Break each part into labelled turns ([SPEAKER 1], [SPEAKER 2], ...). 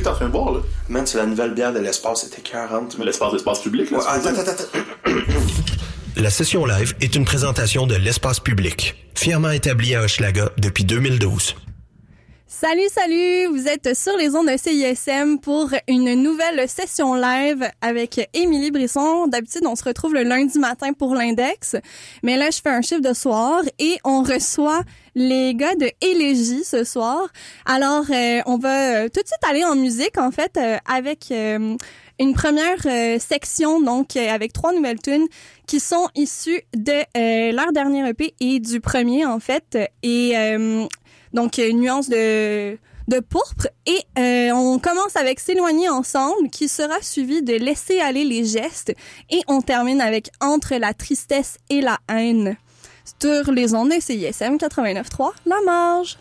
[SPEAKER 1] que t'es en train de boire, là?
[SPEAKER 2] Man, c'est la nouvelle bière de l'espace, c'était 40.
[SPEAKER 1] Mais l'espace, l'espace public, là.
[SPEAKER 2] Ouais,
[SPEAKER 1] c'est
[SPEAKER 2] attends, attends, attends.
[SPEAKER 3] La session live est une présentation de l'espace public, fièrement établi à Hochelaga depuis 2012.
[SPEAKER 4] Salut, salut! Vous êtes sur les ondes de CISM pour une nouvelle session live avec Émilie Brisson. D'habitude, on se retrouve le lundi matin pour l'index, mais là, je fais un chiffre de soir et on reçoit les gars de Élégie ce soir. Alors, euh, on va euh, tout de suite aller en musique, en fait, euh, avec euh, une première euh, section, donc euh, avec trois nouvelles tunes qui sont issues de leur dernier EP et du premier, en fait. Et donc, une nuance de, de pourpre. Et euh, on commence avec S'éloigner ensemble, qui sera suivi de Laisser aller les gestes. Et on termine avec Entre la tristesse et la haine. Sur les ondes de CISM 89.3, La Marge.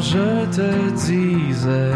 [SPEAKER 4] Je te disais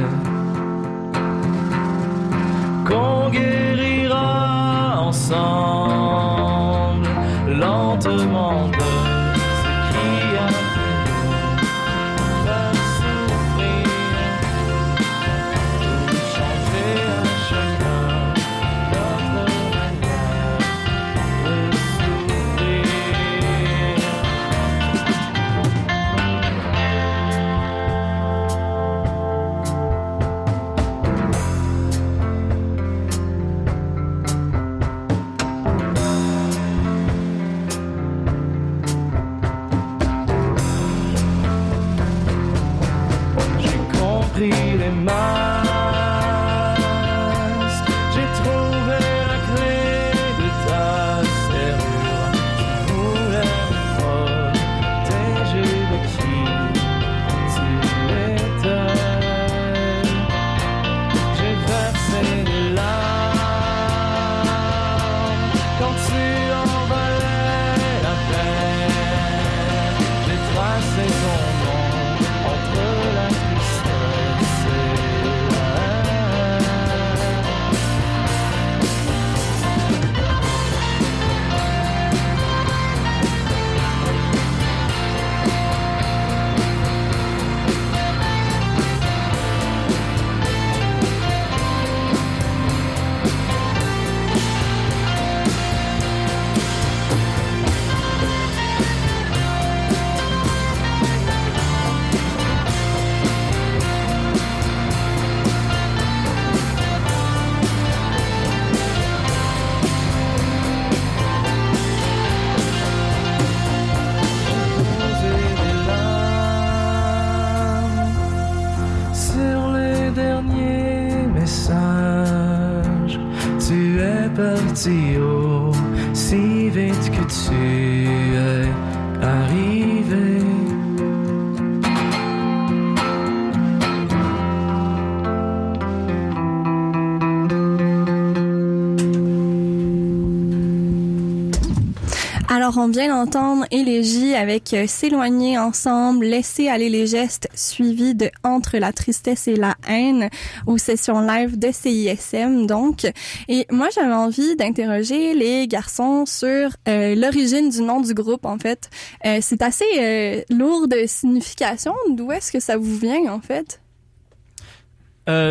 [SPEAKER 5] Vient d'entendre Élégie avec euh, S'éloigner ensemble, laisser aller les gestes, suivi de Entre la tristesse et la haine aux sessions live de CISM, donc. Et moi, j'avais envie d'interroger les garçons sur euh, l'origine du nom du groupe, en fait. Euh, c'est assez euh, lourd de signification. D'où est-ce que ça vous vient, en fait?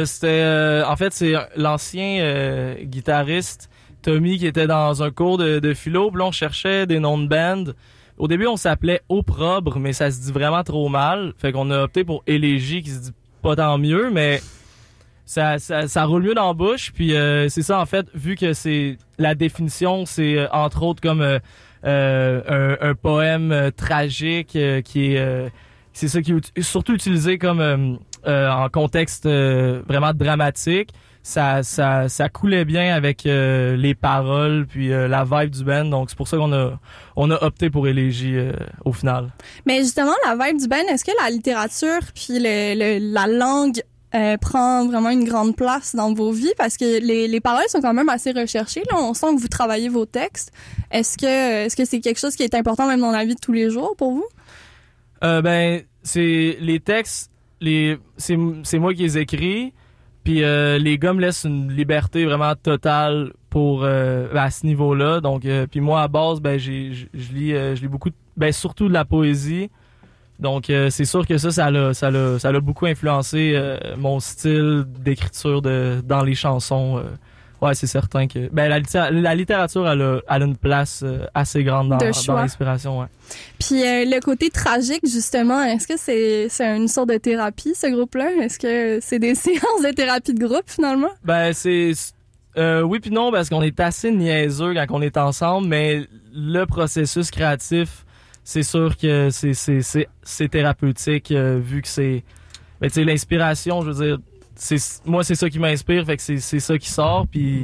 [SPEAKER 4] C'était en fait c'est l'ancien guitariste Tommy qui était dans un cours de, philo, puis là on cherchait des noms de band. Au début on s'appelait Opprobre, mais ça se dit vraiment trop mal, fait qu'on a opté pour Élégie qui se dit pas tant mieux, mais ça, ça, roule mieux dans la bouche, puis euh, c'est ça en fait, vu que c'est la définition, c'est euh, entre autres comme euh, un, un poème tragique qui est c'est ça qui est ut- surtout utilisé comme en contexte vraiment dramatique. Ça, ça, ça coulait bien avec euh, les paroles puis euh, la vibe du band. Donc c'est pour ça qu'on a on a opté pour Élégie euh, au final.
[SPEAKER 5] Mais justement, la vibe du band, est-ce que la littérature puis le, le- la langue prend vraiment une grande place dans vos vies? Parce que les, les paroles sont quand même assez recherchées. Là. On sent que vous travaillez vos textes. Est-ce que est-ce que c'est quelque chose qui est important même dans la vie de tous les jours pour vous?
[SPEAKER 4] Ben c'est les textes, les c'est c'est moi qui les écris. Puis euh, les gars me laissent une liberté vraiment totale pour euh, à ce niveau-là. Donc euh, puis moi à base ben j'ai je lis euh, je lis beaucoup de- ben surtout de la poésie. Donc c'est sûr que ça ça l'a ça l'a ça l'a beaucoup influencé mon style d'écriture de dans les chansons. Ouais, c'est certain que ben la, litté- la littérature elle a, elle a une place euh, assez grande dans, l'inspiration, ouais.
[SPEAKER 5] Puis euh, le côté tragique, justement, est-ce que c'est c'est une sorte de thérapie, ce groupe-là? Est-ce que c'est des séances de thérapie de groupe, finalement?
[SPEAKER 4] Ben c'est euh, oui puis non parce qu'on est assez niaiseux quand on est ensemble, mais le processus créatif, c'est sûr que c'est c'est c'est thérapeutique euh, vu que c'est ben tu sais l'inspiration, je veux dire, moi c'est ça qui m'inspire, fait que c'est ça qui sort puis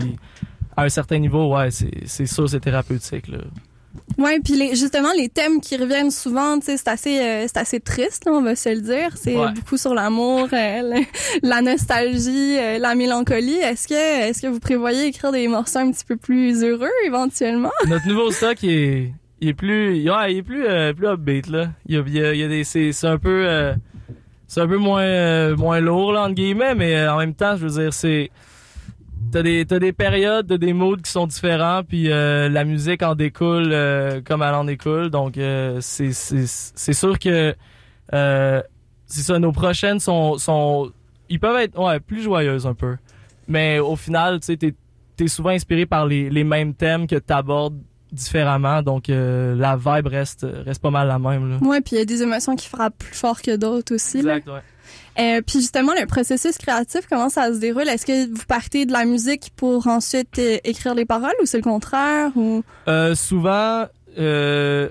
[SPEAKER 4] à un certain niveau, ouais, c'est c'est sûr c'est thérapeutique là.
[SPEAKER 5] Ouais, puis les, justement les thèmes qui reviennent souvent, c'est assez euh, c'est assez triste, là, on va se le dire. C'est
[SPEAKER 4] Ouais.
[SPEAKER 5] beaucoup sur l'amour, euh, la nostalgie, euh, la mélancolie. Est-ce que est-ce que vous prévoyez écrire des morceaux un petit peu plus heureux éventuellement?
[SPEAKER 4] Notre nouveau stock il est il est plus ouais, il est plus plus upbeat là. Il y a, il y a, des c'est un peu c'est un peu moins euh, moins lourd là entre guillemets mais euh, en même temps je veux dire c'est t'as des t'as des périodes t'as des moods qui sont différents puis euh, la musique en découle comme elle en découle. Donc c'est c'est c'est sûr que c'est ça nos prochaines sont sont ils peuvent être ouais plus joyeuses un peu. Mais au final tu sais t'es t'es souvent inspiré par les, les mêmes thèmes que t'abordes différemment donc euh, la vibe reste reste pas mal la même là
[SPEAKER 5] Ouais, puis il y a des émotions qui frappent plus fort que d'autres aussi. là.
[SPEAKER 4] exact ouais
[SPEAKER 5] Euh, puis justement, le processus créatif, comment ça se déroule? Est-ce que vous partez de la musique pour ensuite euh, écrire les paroles ou c'est le contraire? Ou...
[SPEAKER 4] Euh, souvent, euh,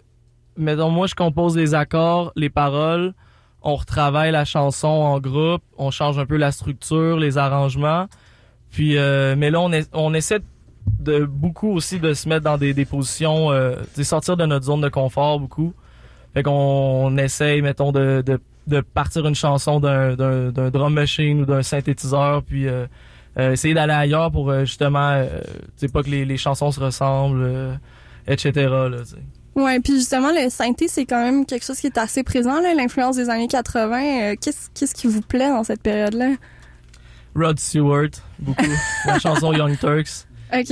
[SPEAKER 4] mettons, moi, je compose les accords, les paroles, on retravaille la chanson en groupe, on change un peu la structure, les arrangements. Puis, euh, mais là, on, est, on essaie de beaucoup aussi de se mettre dans des, des positions, euh, de sortir de notre zone de confort beaucoup. Fait qu'on on essaye, mettons, de, de, de partir une chanson d'un, d'un, d'un drum machine ou d'un synthétiseur, puis euh, euh, essayer d'aller ailleurs pour euh, justement, tu sais, pas que les, les chansons se ressemblent, etc. Là.
[SPEAKER 5] Ouais, puis justement, le synthé, c'est quand même quelque chose qui est assez présent, là, l'influence des années 80. Euh, qu'est-ce, qu'est-ce qui vous plaît dans cette période-là?
[SPEAKER 4] Rod Stewart, beaucoup. la chanson Young Turks.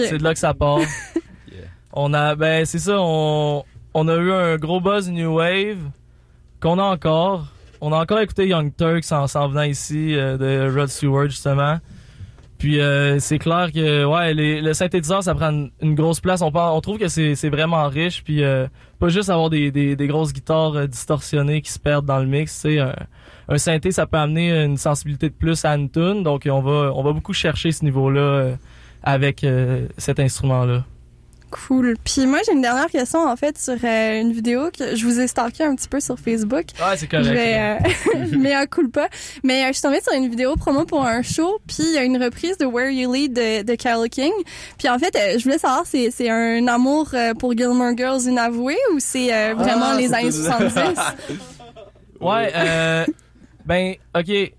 [SPEAKER 4] C'est de là que ça part. On a, ben, c'est ça, on, on a eu un gros buzz New Wave qu'on a encore. On a encore écouté Young Turks en s'en venant ici euh, de Rod Stewart, justement. Puis euh, c'est clair que ouais, les- le synthétiseur, ça prend une, une grosse place. On, on trouve que c'est vraiment riche. Puis euh, pas juste avoir des, des, des grosses guitares distorsionnées qui se perdent dans le mix. tu sais, Un, un synthé, ça peut amener une sensibilité de plus à une tune. Donc on va, on va beaucoup chercher ce niveau-là euh, avec euh, cet instrument-là. Cool. Puis moi, j'ai une dernière question, en fait, sur euh, une vidéo que je vous ai stalké un petit peu sur Facebook.
[SPEAKER 5] Ouais, c'est correct.
[SPEAKER 4] Je vais, euh, mais un coup pas. Mais euh, je suis tombée sur une vidéo promo pour un show, puis il y a une reprise de Where You Lead de, de Carole King. Puis en fait, euh, je voulais savoir, c'est c'est un amour euh, pour Gilmore Girls inavoué ou c'est euh, vraiment
[SPEAKER 5] Ah,
[SPEAKER 4] les années
[SPEAKER 5] tout-
[SPEAKER 4] 70?
[SPEAKER 5] Ouais, euh, ben, ok.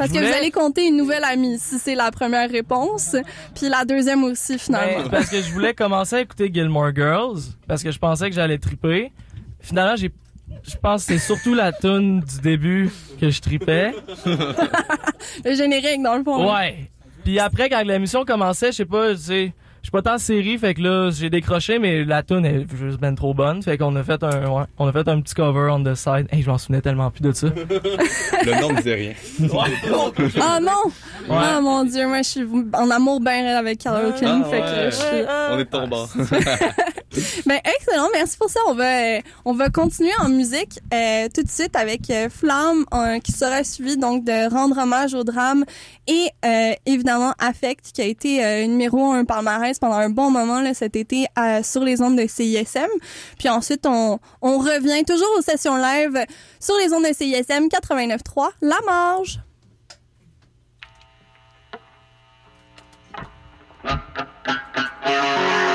[SPEAKER 4] Parce que vous allez compter une nouvelle amie si c'est la première réponse, puis la deuxième aussi finalement.
[SPEAKER 5] Ben, parce que je voulais commencer à écouter Gilmore Girls parce que je pensais que j'allais triper. Finalement, j'ai je pense que c'est surtout la tune du début que je tripais.
[SPEAKER 4] Le générique dans le fond.
[SPEAKER 5] Ouais. Puis après quand l'émission commençait, je sais pas, tu sais, je suis pas tant série, fait que là, j'ai décroché mais la tune est juste ben trop bonne, fait qu'on a fait un ouais, on a fait un petit cover on the side. Hey, je m'en souvenais tellement plus de ça.
[SPEAKER 6] Le nom ne disait rien.
[SPEAKER 4] Ah non!
[SPEAKER 5] Ouais.
[SPEAKER 4] Ah mon dieu, moi je suis en amour bien raide avec Carole King,
[SPEAKER 6] Ah,
[SPEAKER 4] fait
[SPEAKER 6] ouais.
[SPEAKER 4] que je suis...
[SPEAKER 6] On est bord.
[SPEAKER 4] Ben excellent, merci pour ça. On va euh, on va continuer en musique euh, tout de suite avec euh, Flamme qui sera suivi donc de rendre hommage au drame et évidemment Affect qui a été numéro un palmarès pendant un bon moment là, cet été sur les ondes de CISM. Puis ensuite on on revient toujours aux sessions live sur les ondes de CISM 89.3 La Marge.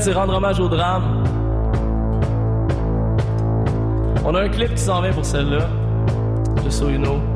[SPEAKER 5] c'est rendre hommage au drame. On a un clip qui s'en vient pour celle-là.
[SPEAKER 4] Just so you know.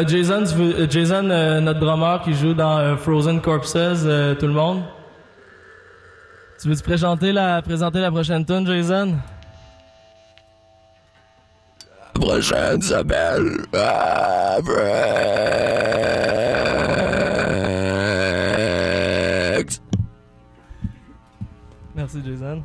[SPEAKER 4] Euh, Jason, euh, Jason euh, notre drummer qui joue dans Frozen Corpses, tout le monde. Tu veux-tu présenter la, présenter la prochaine tune, Jason?
[SPEAKER 3] La prochaine s'appelle...
[SPEAKER 4] Merci, Jason.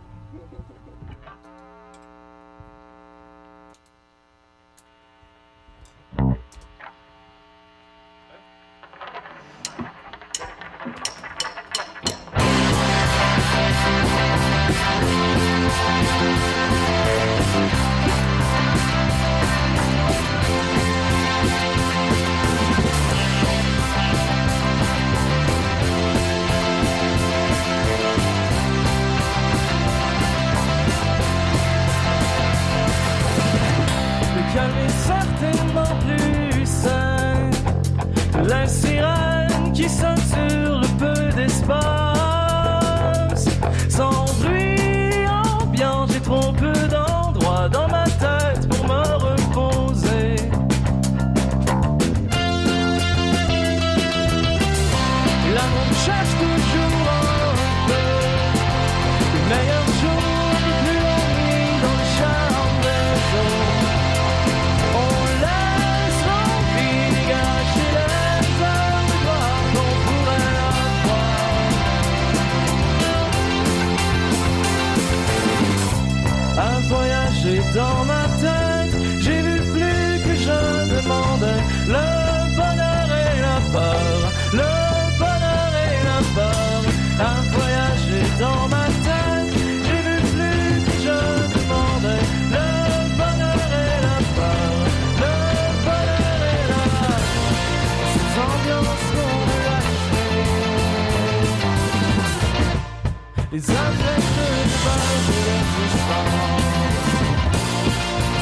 [SPEAKER 4] Les affects de base de l'existence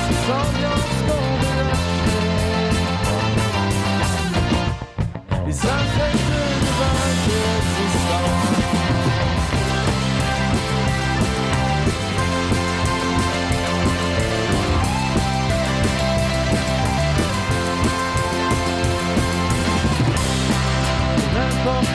[SPEAKER 4] Ces ambiances qu'on veut acheter Les affects de base de l'existence N'importe où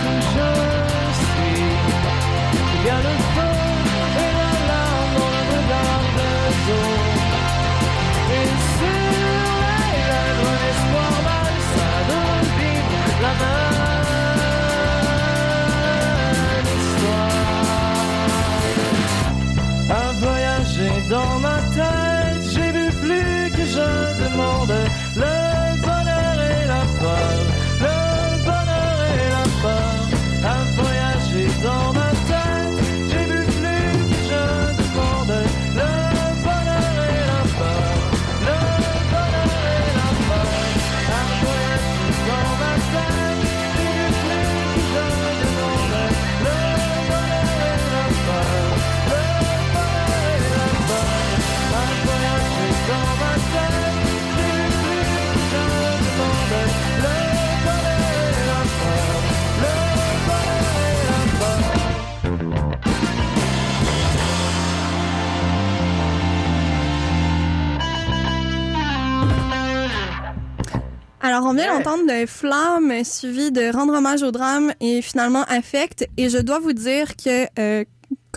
[SPEAKER 5] Alors, on vient d'entendre de Flamme suivi de Rendre hommage au drame et finalement Affect. Et je dois vous dire que, euh,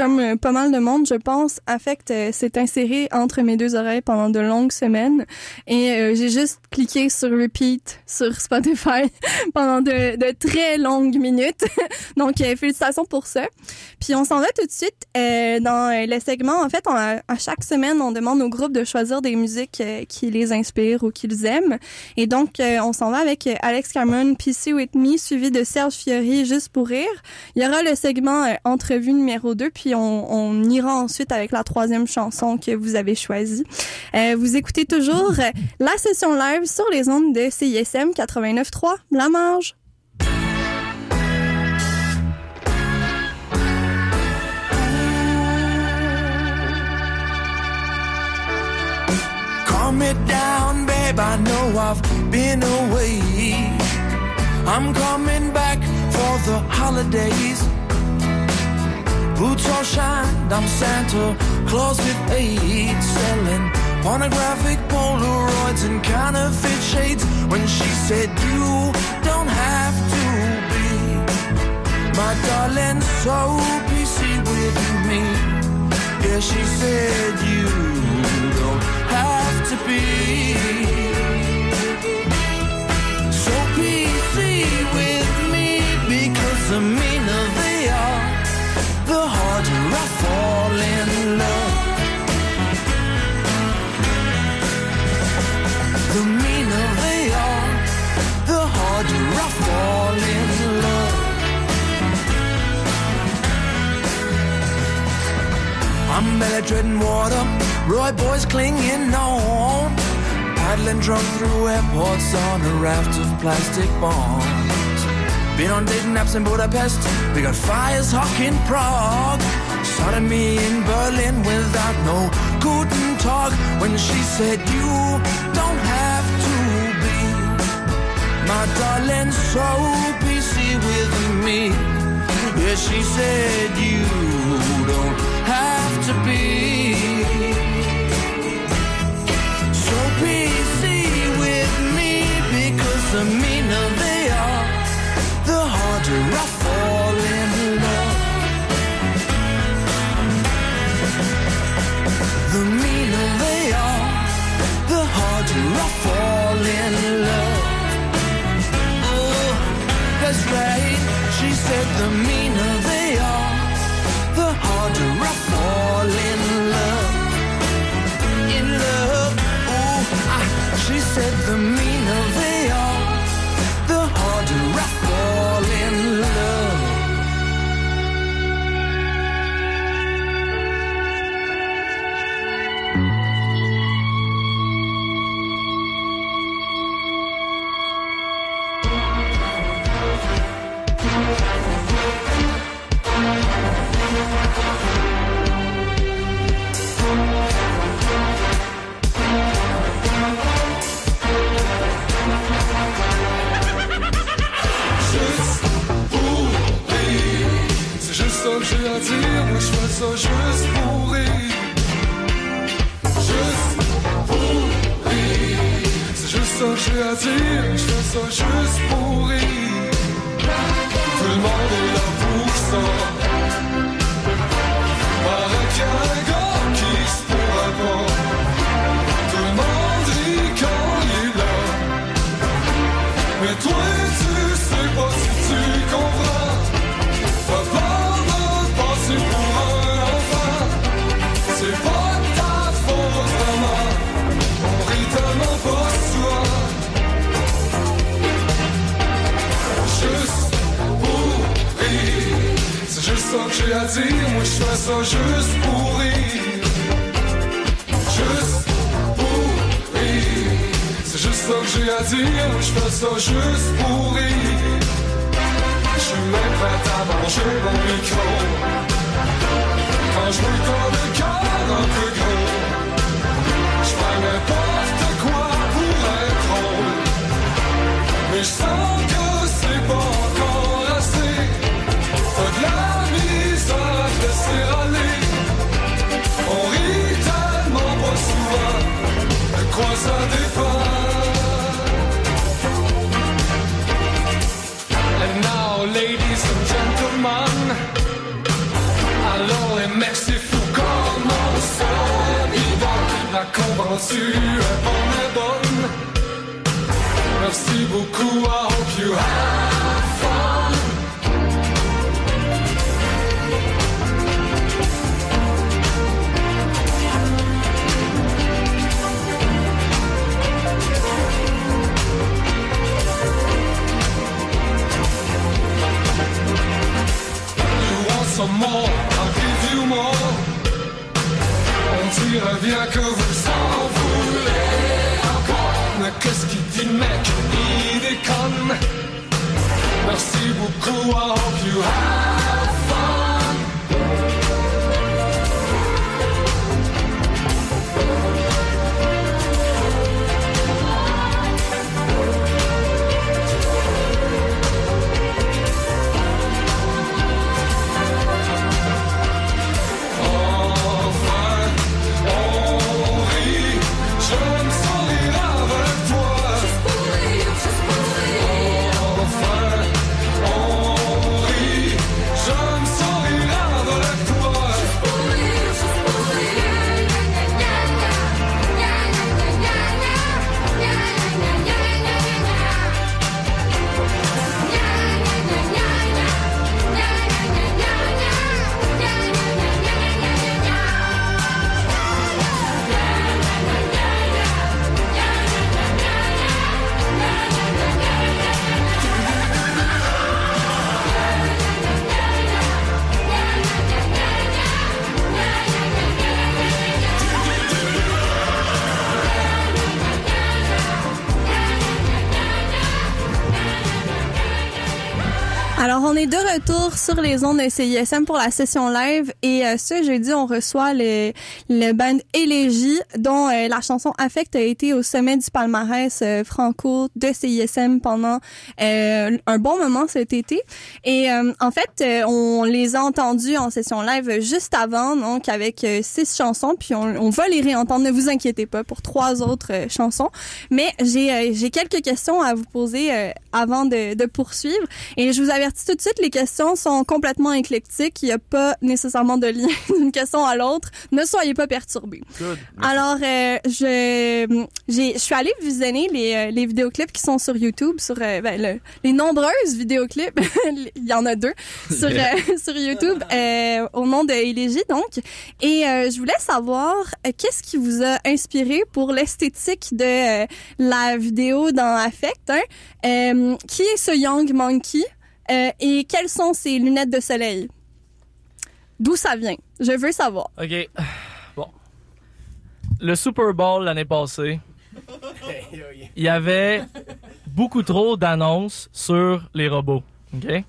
[SPEAKER 5] comme euh, pas mal de monde, je pense, Affect euh, s'est inséré entre mes deux oreilles pendant de longues semaines. Et euh, j'ai juste cliqué sur Repeat sur Spotify pendant de, très longues minutes. Donc, félicitations pour ça. Puis on s'en va tout de suite dans le segment. En fait, à chaque semaine, on demande au groupe de choisir des musiques qui les inspirent ou qu'ils aiment. Et donc, on s'en va avec Alex Cameron, PC With Me, suivi de Serge Fiori, Juste pour rire. Il y aura le segment Entrevue numéro 2, puis on, on ira ensuite avec la troisième chanson que vous avez choisie. Euh, vous écoutez toujours la session live sur les ondes de CISM 89.3, La Marge.
[SPEAKER 7] It down, babe. I know I've been away. I'm coming back for the holidays. Boots all shined, I'm Santa Claus with AIDS, selling pornographic Polaroids and counterfeit shades. When she said, You don't have to be my darling, so PC with me. Yeah, she said you don't have to be so PC with me because they are, the harder I fall in love. The meaner they are, the harder I fall in love. I'm belly treading water, Roy boys clinging on. Paddling drunk through airports on a raft of plastic bombs. Been on dating apps in Budapest, we got fires hawk in Prague. Started me in Berlin without no guten talk when she said you don't have to be my darling, so PC with me. Yeah, she said you don't have to be so PC with me because of are, the
[SPEAKER 8] ça juste pour rire. Juste pour rire. C'est juste ça que à dire, je fais juste pour rire. Tout le monde est là pour ça. Ça juste pour rire. Juste pour rire. C'est juste ça que j'ai à dire, je fais ça juste pour rire. Je suis même prêt à manger mon micro. Quand je me le cœur un peu gros, mecs, c'est fou comment ça. La comprends-tu, est bonne. Merci beaucoup, I hope you have fun. You want some more, On dirait bien que vous en voulez encore. Mais qu'est-ce qu'il dit, le mec? Il déconne. Merci beaucoup, I hope you have
[SPEAKER 5] est de retour sur les ondes de CISM pour la session live et euh, ce jeudi, on reçoit le, le band Élégie dont euh, la chanson Affect a été au sommet du palmarès euh, franco de CISM pendant euh, un bon moment cet été. Et euh, en fait, euh, on les a entendus en session live juste avant, donc avec six chansons, puis on, on va les réentendre, ne vous inquiétez pas, pour trois autres chansons. Mais j'ai j'ai quelques questions à vous poser avant de, de poursuivre. Et je vous avertis tout de de suite, les questions sont complètement éclectiques. Il n'y a pas nécessairement de lien d'une question à l'autre. Ne soyez pas perturbés.
[SPEAKER 4] Good.
[SPEAKER 5] Alors, euh, je, j'ai, je suis allée visionner les, euh, les vidéoclips qui sont sur YouTube, sur euh, ben, le- les nombreuses vidéoclips. Il y en a deux sur euh, sur YouTube euh, au nom de Élégie donc. Et euh, je voulais savoir qu'est-ce qui vous a inspiré pour l'esthétique de la vidéo dans Affect. Hein? Euh, qui est ce Young Monkey? Euh, et quelles sont ses lunettes de soleil? D'où ça vient? Je veux savoir.
[SPEAKER 4] OK. Bon. Le Super Bowl l'année passée, il y avait beaucoup trop d'annonces sur les robots. OK?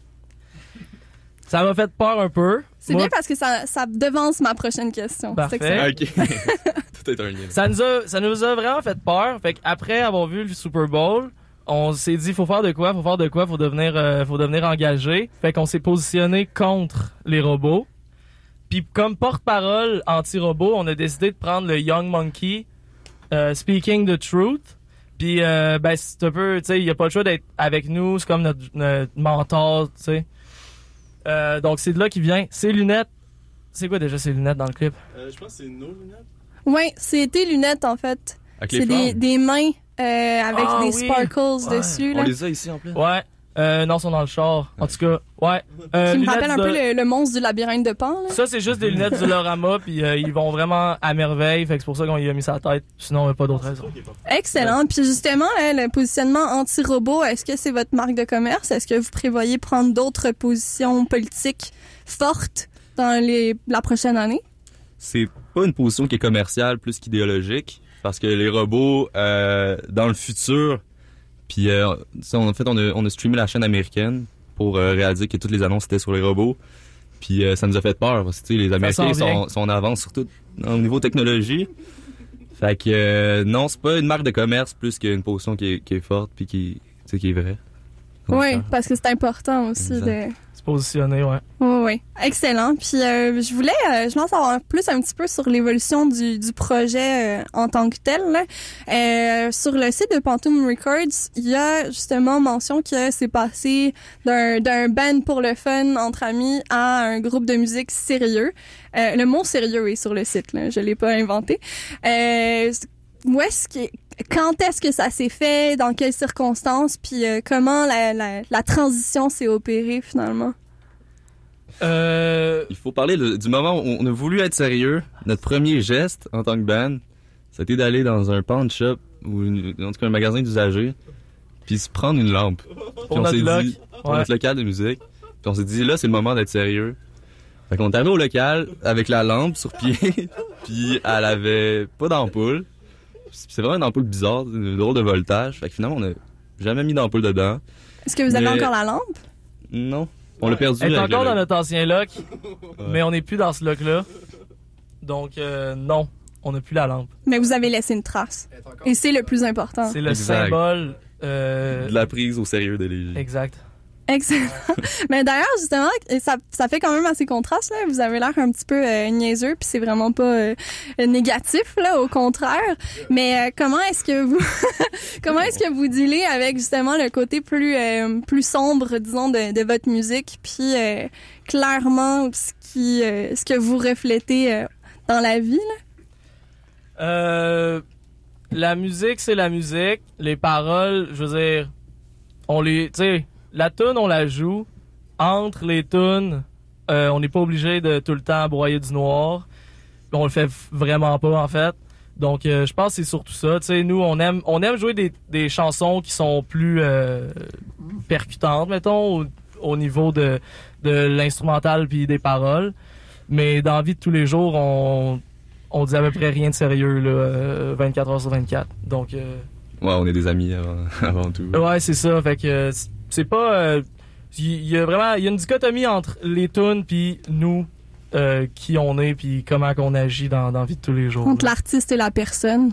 [SPEAKER 4] Ça m'a fait peur un peu.
[SPEAKER 5] C'est bien parce que ça, ça devance ma prochaine question. C'est
[SPEAKER 4] Parfait.
[SPEAKER 5] excellent.
[SPEAKER 6] Ah, ok. Tout est un lien.
[SPEAKER 4] ça nous a, ça nous a vraiment fait peur. Fait après avoir vu le Super Bowl, on s'est dit faut faire de quoi, faut faire de quoi, faut devenir, euh, faut devenir engagé. Fait qu'on s'est positionné contre les robots. Puis comme porte-parole anti-robot, on a décidé de prendre le Young Monkey euh, Speaking the Truth. Puis euh, ben c'est un peu, tu sais, il y a pas le choix d'être avec nous. C'est comme notre, notre mentor, tu sais. Euh, donc c'est de là qu'il vient. Ses lunettes. C'est quoi déjà ses lunettes dans le clip?
[SPEAKER 6] Euh, je pense que c'est nos lunettes.
[SPEAKER 5] Oui, c'est tes lunettes en fait. C'est des, mains avec
[SPEAKER 4] Ah
[SPEAKER 5] des
[SPEAKER 4] oui.
[SPEAKER 5] sparkles
[SPEAKER 4] Ouais.
[SPEAKER 5] dessus.
[SPEAKER 6] On
[SPEAKER 5] Là.
[SPEAKER 6] les a ici en plus.
[SPEAKER 4] Ouais. Euh, non, ils sont dans le char. En tout cas, ouais. Euh,
[SPEAKER 5] Qui me
[SPEAKER 4] lunettes
[SPEAKER 5] rappelle un
[SPEAKER 4] de-
[SPEAKER 5] peu le, le monstre du labyrinthe de Pan. Là.
[SPEAKER 4] Ça, c'est juste des lunettes du Lorama, puis euh, ils vont vraiment à merveille. Fait que c'est pour ça qu'on y a mis sa tête. Sinon, il n'y a pas d'autre raison.
[SPEAKER 5] Excellent. Puis justement, là, le positionnement anti-robot, est-ce que c'est votre marque de commerce? Est-ce que vous prévoyez prendre d'autres positions politiques fortes dans les, la prochaine année?
[SPEAKER 6] C'est pas une position qui est commerciale plus qu'idéologique. Parce que les robots, euh, dans le futur, puis euh, en fait, on a, on a streamé la chaîne américaine pour euh, réaliser que toutes les annonces étaient sur les robots. Puis euh, ça nous a fait peur parce que tu sais, les Américains sont, sont en avance surtout au niveau technologie. Fait que euh, non, c'est pas une marque de commerce plus qu'une position qui est, qui est forte puis qui, qui est vraie. Donc,
[SPEAKER 5] Oui,
[SPEAKER 6] ça.
[SPEAKER 5] parce que c'est important aussi
[SPEAKER 6] Exact.
[SPEAKER 5] de...
[SPEAKER 4] Se positionner, ouais.
[SPEAKER 5] Oui, oui. Excellent. Puis euh, je voulais, euh, je pense avoir plus un petit peu sur l'évolution du, du projet euh, en tant que tel. là. Euh, sur le site de Pantoum Records, il y a justement mention que c'est passé d'un d'un band pour le fun entre amis à un groupe de musique sérieux. Euh, le mot sérieux est sur le site, là. je l'ai pas inventé. Euh, où est-ce que quand est-ce que ça s'est fait, dans quelles circonstances, puis euh, comment la, la, la transition s'est opérée finalement?
[SPEAKER 4] Euh,
[SPEAKER 6] Il faut parler de- du moment où on a voulu être sérieux. Notre premier geste en tant que band, c'était d'aller dans un pawn shop ou une- en tout cas un magasin d'usagers, puis se prendre une lampe. Puis on s'est dit, pour
[SPEAKER 4] Ouais.
[SPEAKER 6] notre local de musique, puis on s'est dit là c'est le moment d'être sérieux. Fait qu'on est arrivé au local avec la lampe sur pied, puis elle avait pas d'ampoule. C'est vraiment une ampoule bizarre, une drôle de voltage. Fait que finalement on a jamais mis d'ampoule dedans.
[SPEAKER 5] Est-ce que vous avez
[SPEAKER 6] Mais-
[SPEAKER 5] encore la lampe?
[SPEAKER 6] Non, on l'a perdu.
[SPEAKER 4] Elle est
[SPEAKER 6] le
[SPEAKER 4] encore dans notre ancien loc, mais on n'est plus dans ce loc-là. Donc, euh, non, on n'a plus la lampe.
[SPEAKER 5] Mais vous avez laissé une trace. Et c'est le plus important.
[SPEAKER 4] C'est le
[SPEAKER 6] Exact.
[SPEAKER 4] symbole. euh,
[SPEAKER 6] de la prise au sérieux de les
[SPEAKER 4] Exact.
[SPEAKER 5] Excellent. Mais d'ailleurs, justement, ça, ça fait quand même assez contraste. Là. Vous avez l'air un petit peu euh, niaiseux, puis c'est vraiment pas euh, négatif, là, au contraire. Mais euh, comment est-ce que vous comment est-ce que vous dealez avec justement le côté plus euh, plus sombre, disons, de, de votre musique, puis euh, clairement ce qui euh, ce que vous reflétez euh, dans la vie, là?
[SPEAKER 4] Euh, la musique, c'est la musique. Les paroles, je veux dire, on les, tu sais, la tune, on la joue. Entre les tunes, euh, on n'est pas obligé de tout le temps broyer du noir. On le fait vraiment pas, en fait. Donc, euh, je pense que c'est surtout ça. Tu sais, nous, on aime, on aime jouer des, des chansons qui sont plus euh, percutantes, mettons, au, au niveau de, de l'instrumental puis des paroles. Mais dans la vie de tous les jours, on, on dit à peu près rien de sérieux, là, euh, 24 heures sur 24. Donc, euh,
[SPEAKER 6] Ouais, on est des amis avant, avant tout.
[SPEAKER 4] ouais, c'est ça. Fait que c'est- pas. euh, Il y, a vraiment il y a une dichotomie entre les tunes puis nous, euh, qui on est puis comment qu'on agit dans, dans la vie de tous les jours.
[SPEAKER 5] Entre l'artiste et la personne.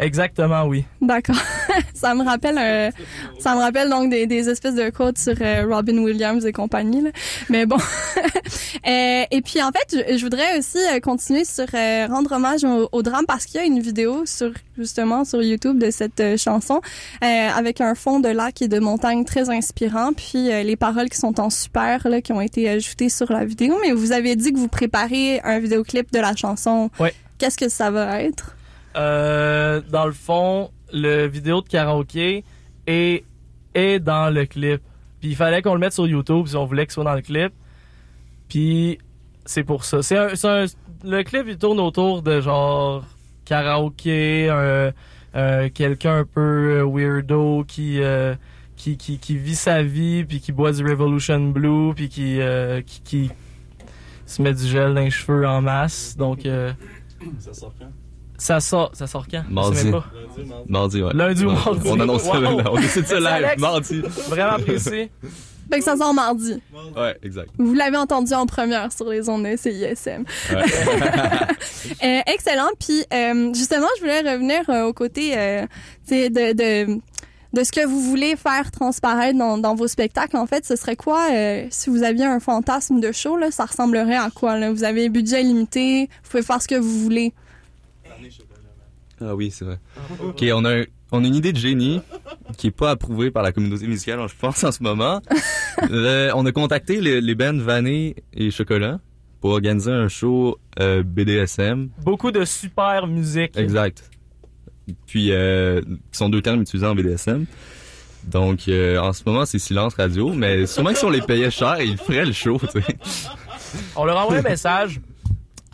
[SPEAKER 4] Exactement, oui.
[SPEAKER 5] D'accord. ça me rappelle un- ça me rappelle donc des, des espèces de quotes sur euh, Robin Williams et compagnie. Là. Mais bon. Euh, et puis en fait, je, je voudrais aussi euh, continuer sur euh, rendre hommage au, au drame parce qu'il y a une vidéo sur justement sur YouTube de cette euh, chanson euh, avec un fond de lac et de montagne très inspirant, puis euh, les paroles qui sont en super là qui ont été ajoutées sur la vidéo. Mais vous avez dit que vous préparez un vidéoclip de la chanson.
[SPEAKER 4] Ouais.
[SPEAKER 5] Qu'est-ce que ça va être?
[SPEAKER 4] Euh, dans le fond, le vidéo de karaoké est, est dans le clip. Puis il fallait qu'on le mette sur YouTube si on voulait qu'il soit dans le clip. Puis c'est pour ça. C'est un, le clip il tourne autour de genre karaoké, un- un- quelqu'un un peu euh, weirdo qui, euh, qui, qui, qui vit sa vie puis qui boit du Revolution Blue puis qui, qui, se met du gel dans les cheveux en masse. Donc
[SPEAKER 6] Ça sort quand?
[SPEAKER 4] Ça sort, ça sort quand? Je sais
[SPEAKER 6] Mardi.
[SPEAKER 4] même pas.
[SPEAKER 6] Mardi, ouais.
[SPEAKER 4] Lundi ou mardi.
[SPEAKER 6] On annonce ça,
[SPEAKER 4] Wow.
[SPEAKER 6] là. on décide ça
[SPEAKER 4] Merci,
[SPEAKER 6] live, mardi.
[SPEAKER 4] Vraiment apprécié.
[SPEAKER 5] Fait que ça sort mardi.
[SPEAKER 6] Ouais, exact.
[SPEAKER 5] Vous l'avez entendu en première sur les ondes de CISM.
[SPEAKER 6] Ouais.
[SPEAKER 5] Euh, excellent. Puis euh, justement, je voulais revenir euh, au côté euh, de, de de ce que vous voulez faire transparaître dans, dans vos spectacles. En fait, ce serait quoi euh, si vous aviez un fantasme de show là, ça ressemblerait à quoi là? Vous avez un budget limité, vous pouvez faire ce que vous voulez.
[SPEAKER 6] Ah oui, c'est vrai. Ok, on a, un- on a une idée de génie qui est pas approuvée par la communauté musicale, je pense, en ce moment. Euh, on a contacté les, les bands Vanille et Chocolat pour organiser un show euh, BDSM.
[SPEAKER 4] Beaucoup de super musique.
[SPEAKER 6] Exact. Puis, euh, qui sont deux termes utilisés en BDSM. Donc, euh, en ce moment, c'est silence radio, mais sûrement que si on les payait cher, ils feraient le show, tu sais.
[SPEAKER 4] On leur a envoyé un message.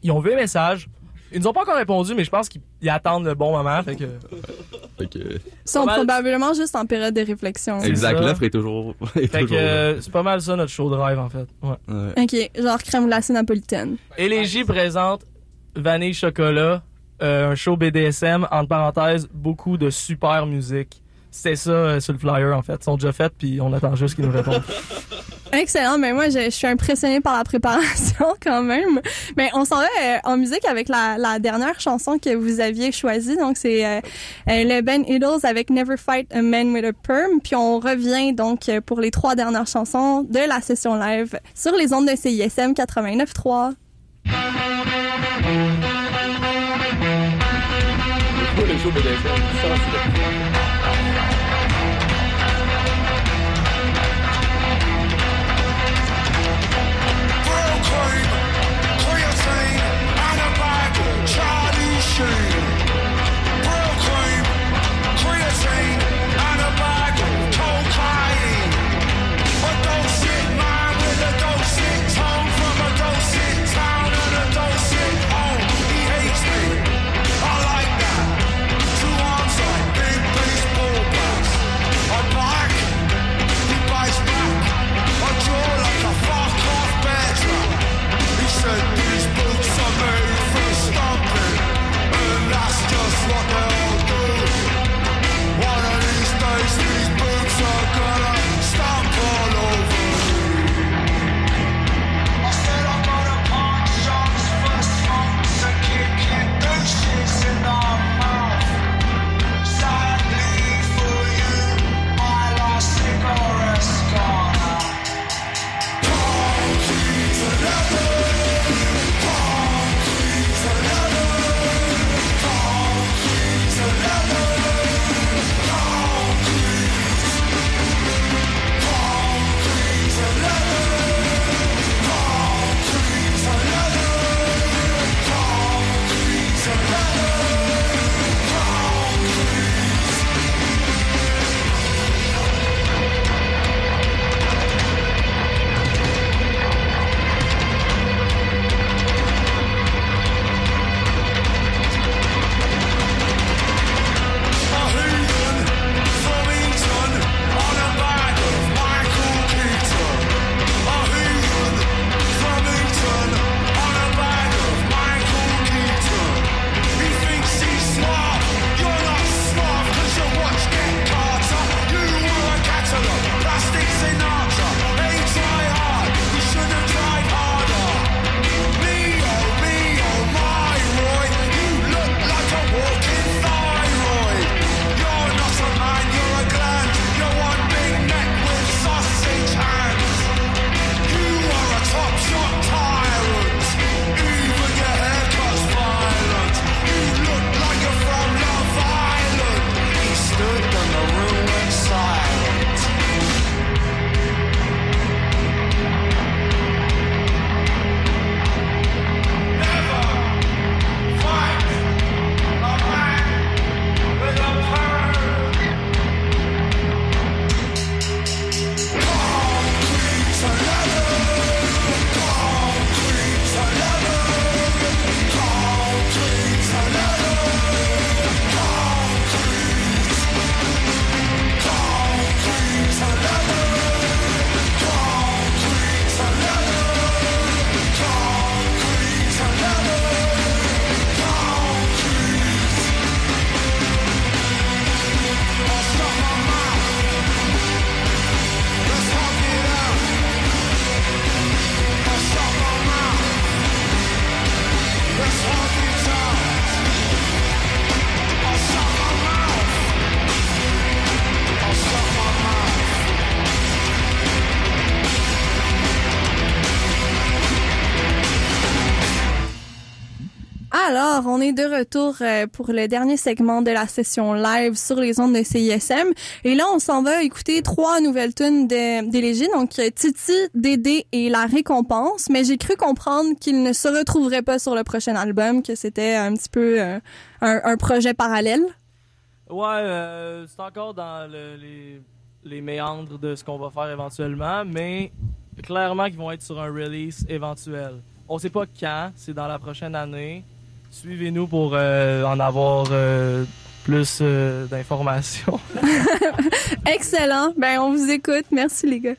[SPEAKER 4] Ils ont vu le message. Ils nous ont pas encore répondu, mais je pense qu'ils ils attendent le bon moment. Fait que,
[SPEAKER 6] Fait que,
[SPEAKER 5] Ils sont
[SPEAKER 4] mal.
[SPEAKER 5] probablement juste en période de réflexion.
[SPEAKER 6] exact, l'offre est toujours, est
[SPEAKER 4] fait
[SPEAKER 6] toujours
[SPEAKER 4] euh, c'est pas mal ça notre show drive en fait. Ouais.
[SPEAKER 6] Ouais.
[SPEAKER 5] Ok, genre crème glacée napolitaine.
[SPEAKER 4] Élégie présente Vanille Chocolat, euh, un show BDSM, entre parenthèses, beaucoup de super musique. C'était ça euh, sur le flyer en fait. Ils sont déjà faits puis on attend juste qu'ils nous répondent.
[SPEAKER 5] Excellent, mais moi je, je suis impressionnée par la préparation quand même. Mais on s'en va euh, en musique avec la, la dernière chanson que vous aviez choisie. Donc c'est euh, euh, le Ben Idols avec Never Fight a Man with a Perm. Puis on revient donc pour les trois dernières chansons de la session live sur les ondes de CISM 89.3.
[SPEAKER 4] de retour euh, pour le dernier segment de la session live sur les ondes de CISM. Et là, on s'en va écouter trois nouvelles tunes Légies. Donc, euh, Titi, Dédé et La Récompense. Mais j'ai cru comprendre qu'ils ne se retrouveraient pas sur le prochain album, que c'était un petit peu euh, un, projet parallèle.
[SPEAKER 5] Ouais, c'est encore dans le- les, les méandres de ce qu'on va faire éventuellement, mais clairement qu'ils vont être sur un release éventuel. On sait pas quand, c'est dans la prochaine année. Suivez-nous pour euh, en avoir euh, plus euh, d'informations.
[SPEAKER 4] Excellent. Ben, on vous écoute. Merci, les gars.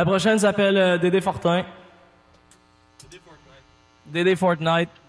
[SPEAKER 5] La
[SPEAKER 4] prochaine s'appelle euh, Dédé Fortin. Dédé Fortnite. juste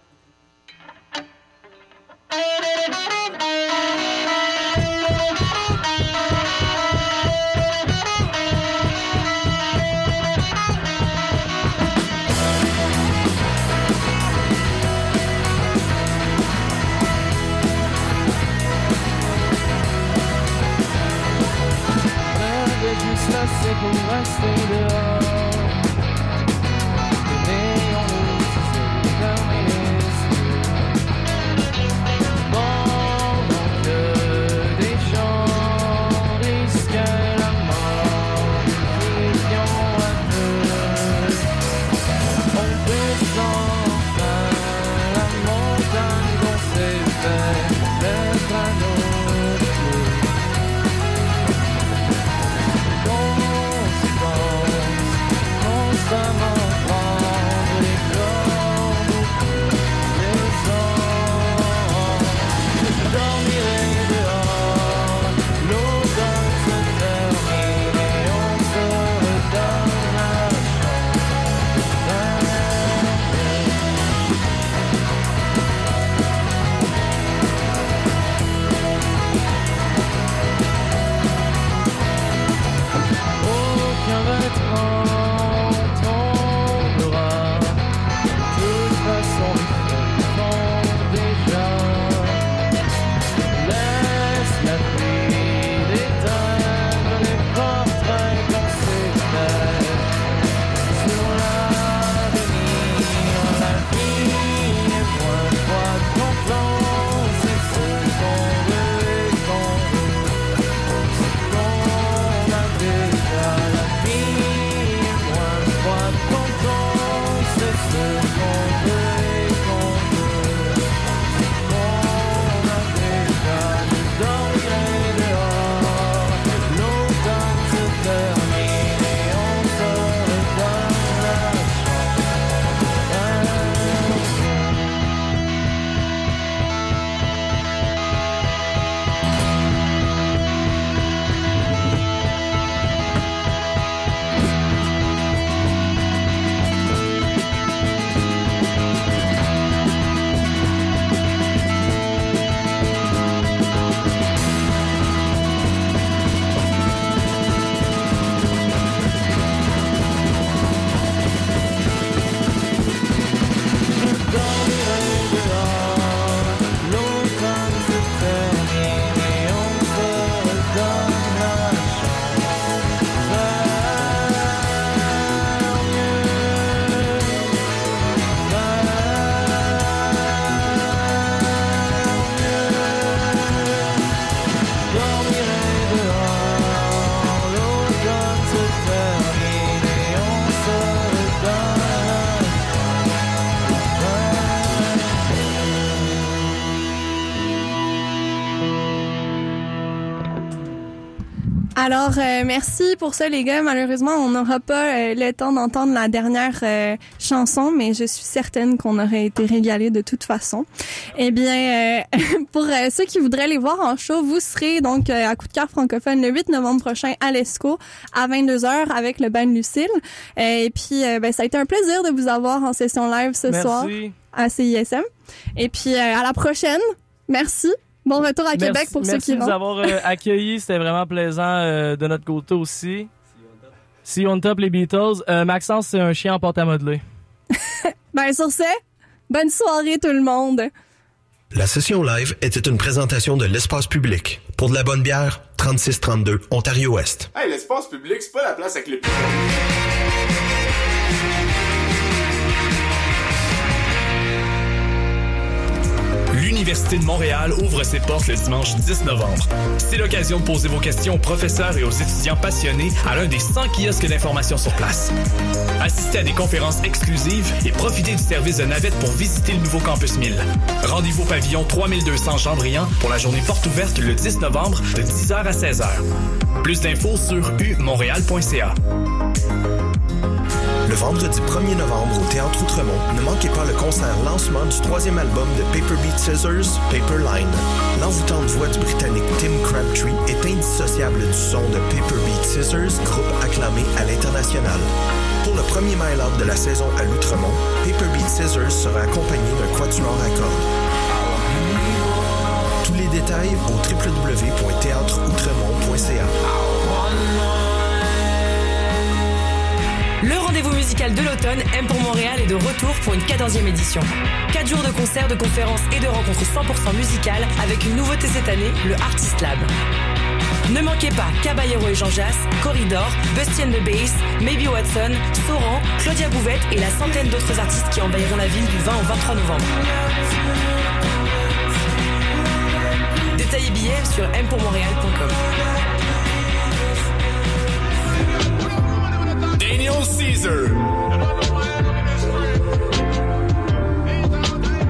[SPEAKER 5] Alors, euh, merci pour ça, les gars. Malheureusement, on n'aura pas euh, le temps d'entendre la dernière euh, chanson, mais je suis certaine qu'on aurait été régalés de toute façon. Eh bien, euh, pour euh, ceux qui voudraient les voir en show, vous serez donc à Coup de cœur francophone le 8 novembre prochain à l'ESCO à 22h avec le band Lucille. Et puis, ben, ça a été un plaisir de vous avoir en session live ce soir
[SPEAKER 4] Merci.
[SPEAKER 5] à CISM. Et puis, euh, à la prochaine. Merci. Bon retour à Québec
[SPEAKER 4] Merci-
[SPEAKER 5] pour ceux
[SPEAKER 4] merci
[SPEAKER 5] qui
[SPEAKER 4] de nous
[SPEAKER 5] vont.
[SPEAKER 4] avoir euh, accueillis. C'était vraiment plaisant euh, de notre côté aussi. See you on top, les Beatles. Euh, Maxence, c'est un chien en porte à modeler.
[SPEAKER 5] Ben, sur ce, bonne soirée tout le monde.
[SPEAKER 3] La session live était une présentation de l'espace public. Pour de la bonne bière, 3632 Ontario-Ouest.
[SPEAKER 9] Hey, l'espace public, c'est pas la place avec les
[SPEAKER 10] L'Université de Montréal ouvre ses portes le dimanche 10 novembre. C'est l'occasion de poser vos questions aux professeurs et aux étudiants passionnés à l'un des 100 kiosques d'information sur place. Assistez à des conférences exclusives et profitez du service de navette pour visiter le nouveau campus 1000. Rendez-vous au pavillon 3200 Jean-Briand pour la journée porte ouverte le 10 novembre de 10h à 16h. Plus d'infos sur umontréal.ca.
[SPEAKER 3] Le vendredi 1er novembre au Théâtre Outremont, ne manquez pas le concert lancement du troisième album de Paper Beat Scissors, Paper Line. L'envoûtante voix du Britannique Tim Crabtree est indissociable du son de Paper Beat Scissors, groupe acclamé à l'international. Pour le premier mile out de la saison à l'Outremont, Paper Beat Scissors sera accompagné d'un quatuor à cordes. Tous les détails au www.théâtreoutremont.ca.
[SPEAKER 11] Le rendez-vous musical de l'automne, M pour Montréal, est de retour pour une 14e édition. 4 jours de concerts, de conférences et de rencontres 100% musicales avec une nouveauté cette année, le Artist Lab. Ne manquez pas Caballero et Jean Jass, Corridor, Busty and the Bass, Maybe Watson, Soran, Claudia Bouvette et la centaine d'autres artistes qui envahiront la ville du 20 au 23 novembre. Détails et billets sur mpourmontréal.com.
[SPEAKER 9] Daniel Caesar.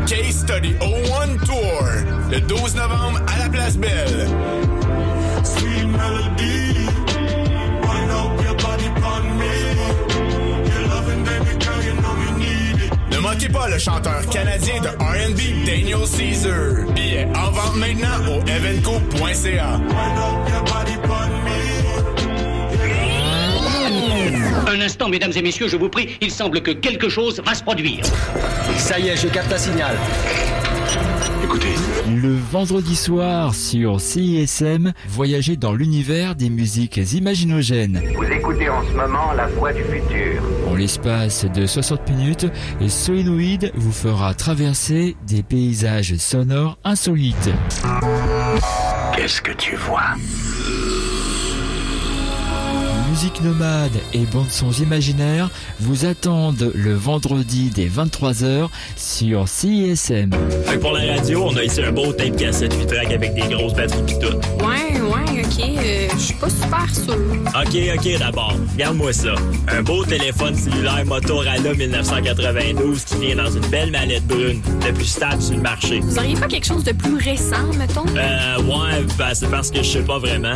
[SPEAKER 9] Case Study 01 Tour. Le 12 novembre à la Place Belle.
[SPEAKER 8] Sweet melody. Wind up your body upon me. Your loving baby girl, you know me need it.
[SPEAKER 9] Ne manquez pas le chanteur canadien de R&B Daniel Caesar. Billets en vente maintenant au evenco.ca.
[SPEAKER 12] Un instant, mesdames et messieurs, je vous prie, il semble que quelque chose va se produire.
[SPEAKER 13] Ça y est, je capte un signal.
[SPEAKER 9] Écoutez.
[SPEAKER 14] Le vendredi soir sur CISM, voyagez dans l'univers des musiques imaginogènes.
[SPEAKER 15] Vous écoutez en ce moment la voix du futur.
[SPEAKER 14] En l'espace de 60 minutes, Solenoid vous fera traverser des paysages sonores insolites.
[SPEAKER 15] Qu'est-ce que tu vois?
[SPEAKER 14] Musique nomade et bandes sons imaginaires vous attendent le vendredi dès 23h sur CISM.
[SPEAKER 16] Fait que pour la radio, on a ici un beau tape cassette 8 track avec des grosses batteries pis tout.
[SPEAKER 17] Ouais, ouais, ok. euh, Je suis pas super sûr.
[SPEAKER 16] Ok, ok, d'abord, regarde-moi ça. Un beau téléphone cellulaire Motorola 1992 qui vient dans une belle mallette brune, le plus stable sur le marché.
[SPEAKER 17] Vous auriez pas quelque chose de plus récent, mettons?
[SPEAKER 16] Euh, ouais, ben, c'est parce que je sais pas vraiment.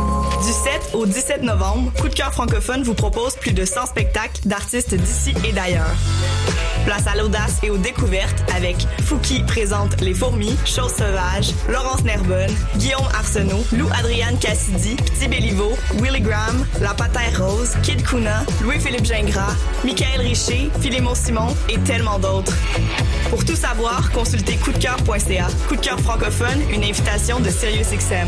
[SPEAKER 18] Du 7 au 17 novembre, Coup de cœur francophone vous propose plus de 100 spectacles d'artistes d'ici et d'ailleurs. Place à l'audace et aux découvertes avec Fouki présente Les Fourmis, Choses Sauvages, Laurence Nerbonne, Guillaume Arsenault, Lou Adriane Cassidy, Petit Béliveau, Willy Graham, La Patère Rose, Kid Kuna, Louis-Philippe Gingras, Michael Richer, Philémon Simon et tellement d'autres. Pour tout savoir, consultez coupdecoeur.ca. Coup de cœur francophone, une invitation de SiriusXM.